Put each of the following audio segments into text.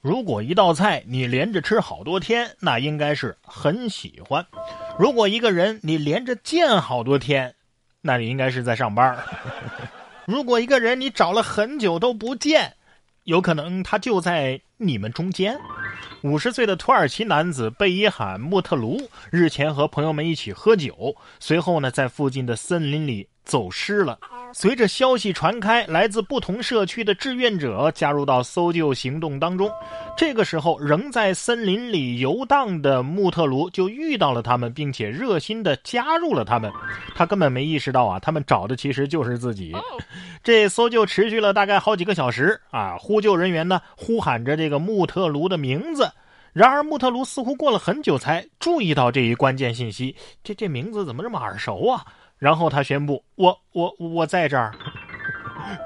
如果一道菜你连着吃好多天，那应该是很喜欢；如果一个人你连着见好多天，那你应该是在上班；如果一个人你找了很久都不见，有可能他就在你们中间。五十岁的土耳其男子贝伊罕穆特卢日前和朋友们一起喝酒，随后呢在附近的森林里走失了。随着消息传开，来自不同社区的志愿者加入到搜救行动当中。这个时候，仍在森林里游荡的穆特卢就遇到了他们，并且热心的加入了他们。他根本没意识到啊，他们找的其实就是自己。这搜救持续了大概好几个小时啊，呼救人员呢呼喊着这个穆特卢的名字。然而，穆特卢似乎过了很久才注意到这一关键信息，这这名字怎么这么耳熟啊？然后他宣布：“我我我在这儿。”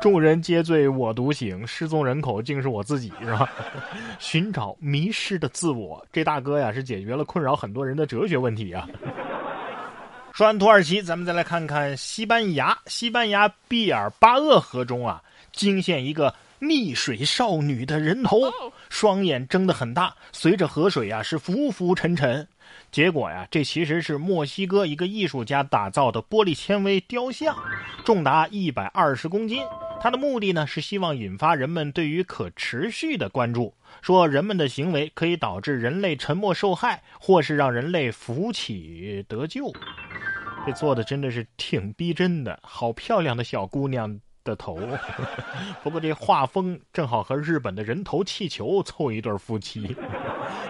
众人皆醉我独醒，失踪人口竟是我自己，是吧？寻找迷失的自我，这大哥呀是解决了困扰很多人的哲学问题啊。说完土耳其，咱们再来看看西班牙。西班牙毕尔巴鄂河中啊，惊现一个溺水少女的人头，双眼睁得很大，随着河水啊是浮浮沉沉。结果呀，这其实是墨西哥一个艺术家打造的玻璃纤维雕像，重达一百二十公斤。它的目的呢是希望引发人们对于可持续的关注，说人们的行为可以导致人类沉默受害，或是让人类浮起得救。这做的真的是挺逼真的，好漂亮的小姑娘。的头，不过这画风正好和日本的人头气球凑一对夫妻。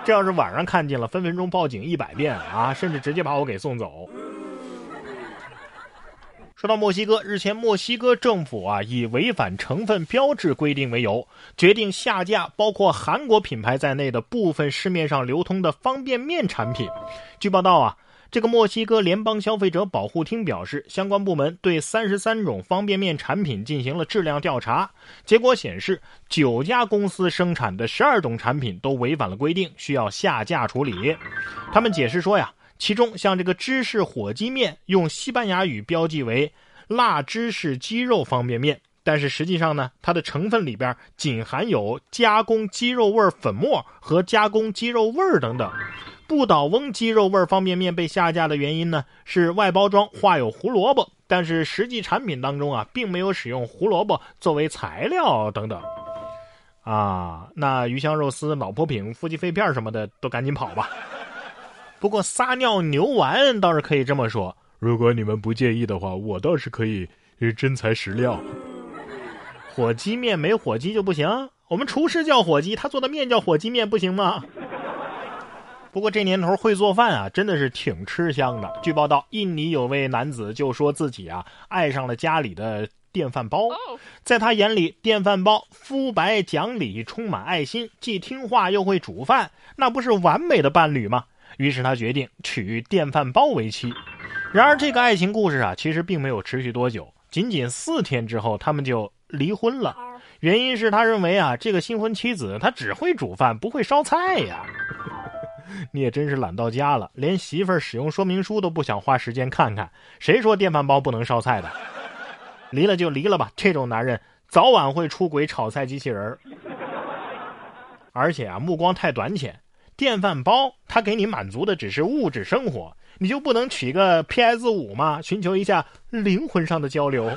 这要是晚上看见了，分分钟报警一百遍啊，甚至直接把我给送走。说到墨西哥，日前墨西哥政府啊以违反成分标志规定为由，决定下架包括韩国品牌在内的部分市面上流通的方便面产品。据报道啊。这个墨西哥联邦消费者保护厅表示，相关部门对三十三种方便面产品进行了质量调查，结果显示，九家公司生产的十二种产品都违反了规定，需要下架处理。他们解释说呀，其中像这个芝士火鸡面，用西班牙语标记为“辣芝士鸡肉方便面”，但是实际上呢，它的成分里边仅含有加工鸡肉味粉末和加工鸡肉味等等。不倒翁鸡肉味方便面被下架的原因呢，是外包装画有胡萝卜，但是实际产品当中啊，并没有使用胡萝卜作为材料等等。啊，那鱼香肉丝、老婆饼、夫妻肺片什么的都赶紧跑吧。不过撒尿牛丸倒是可以这么说，如果你们不介意的话，我倒是可以真材实料。火鸡面没火鸡就不行？我们厨师叫火鸡，他做的面叫火鸡面不行吗？不过这年头会做饭啊，真的是挺吃香的。据报道，印尼有位男子就说自己啊爱上了家里的电饭煲，在他眼里，电饭煲肤白讲理，充满爱心，既听话又会煮饭，那不是完美的伴侣吗？于是他决定娶电饭煲为妻。然而这个爱情故事啊，其实并没有持续多久，仅仅四天之后，他们就离婚了。原因是他认为啊，这个新婚妻子她只会煮饭，不会烧菜呀。你也真是懒到家了，连媳妇儿使用说明书都不想花时间看看。谁说电饭煲不能烧菜的？离了就离了吧，这种男人早晚会出轨炒菜机器人而且啊，目光太短浅。电饭煲它给你满足的只是物质生活，你就不能娶个 PS 五吗？寻求一下灵魂上的交流。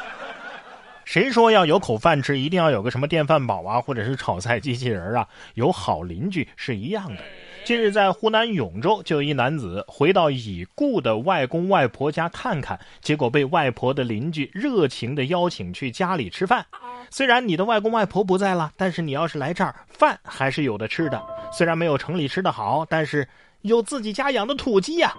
谁说要有口饭吃，一定要有个什么电饭煲啊，或者是炒菜机器人啊？有好邻居是一样的。近日，在湖南永州，就有一男子回到已故的外公外婆家看看，结果被外婆的邻居热情的邀请去家里吃饭。虽然你的外公外婆不在了，但是你要是来这儿，饭还是有的吃的。虽然没有城里吃的好，但是有自己家养的土鸡呀。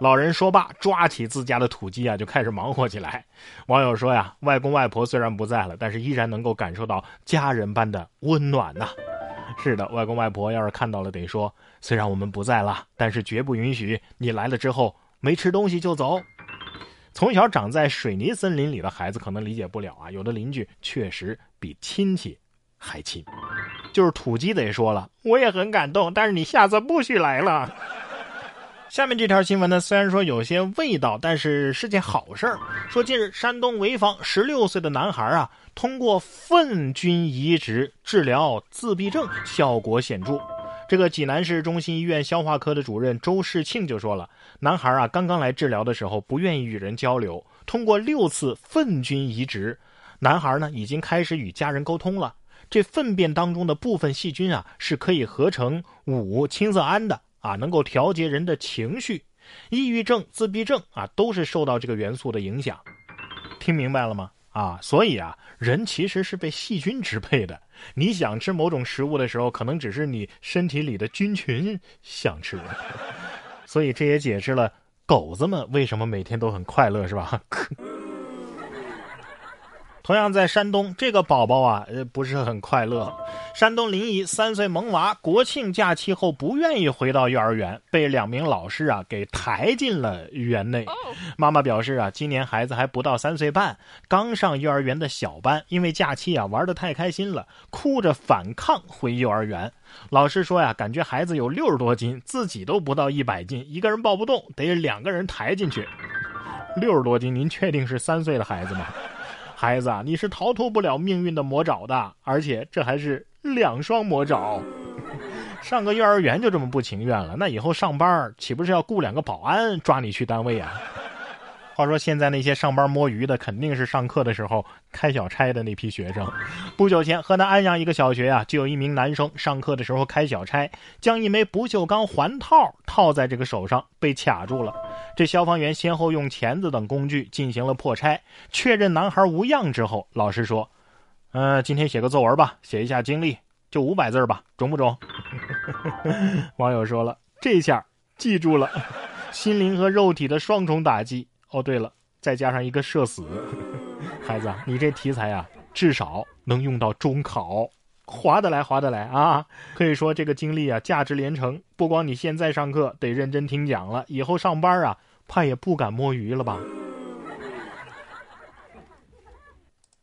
老人说罢，抓起自家的土鸡啊，就开始忙活起来。网友说呀，外公外婆虽然不在了，但是依然能够感受到家人般的温暖呐。是的，外公外婆要是看到了，得说：虽然我们不在了，但是绝不允许你来了之后没吃东西就走。从小长在水泥森林里的孩子可能理解不了啊，有的邻居确实比亲戚还亲。就是土鸡得说了，我也很感动，但是你下次不许来了。下面这条新闻呢，虽然说有些味道，但是是件好事儿。说近日山东潍坊十六岁的男孩啊，通过粪菌移植治疗自闭症，效果显著。这个济南市中心医院消化科的主任周世庆就说了，男孩啊刚刚来治疗的时候不愿意与人交流，通过六次粪菌移植，男孩呢已经开始与家人沟通了。这粪便当中的部分细菌啊是可以合成五青色胺的。啊，能够调节人的情绪，抑郁症、自闭症啊，都是受到这个元素的影响。听明白了吗？啊，所以啊，人其实是被细菌支配的。你想吃某种食物的时候，可能只是你身体里的菌群想吃。所以这也解释了狗子们为什么每天都很快乐，是吧？同样在山东，这个宝宝啊，呃，不是很快乐。山东临沂三岁萌娃国庆假期后不愿意回到幼儿园，被两名老师啊给抬进了园内。妈妈表示啊，今年孩子还不到三岁半，刚上幼儿园的小班，因为假期啊玩的太开心了，哭着反抗回幼儿园。老师说呀，感觉孩子有六十多斤，自己都不到一百斤，一个人抱不动，得两个人抬进去。六十多斤，您确定是三岁的孩子吗？孩子啊，你是逃脱不了命运的魔爪的，而且这还是两双魔爪。上个幼儿园就这么不情愿了，那以后上班岂不是要雇两个保安抓你去单位啊？话说现在那些上班摸鱼的，肯定是上课的时候开小差的那批学生。不久前，河南安阳一个小学啊，就有一名男生上课的时候开小差，将一枚不锈钢环套套在这个手上，被卡住了。这消防员先后用钳子等工具进行了破拆，确认男孩无恙之后，老师说：“嗯，今天写个作文吧，写一下经历，就五百字吧，中不中？” 网友说了：“这下记住了，心灵和肉体的双重打击。”哦，对了，再加上一个社死，孩子，你这题材啊，至少能用到中考，划得来，划得来啊！可以说这个经历啊，价值连城。不光你现在上课得认真听讲了，以后上班啊，怕也不敢摸鱼了吧？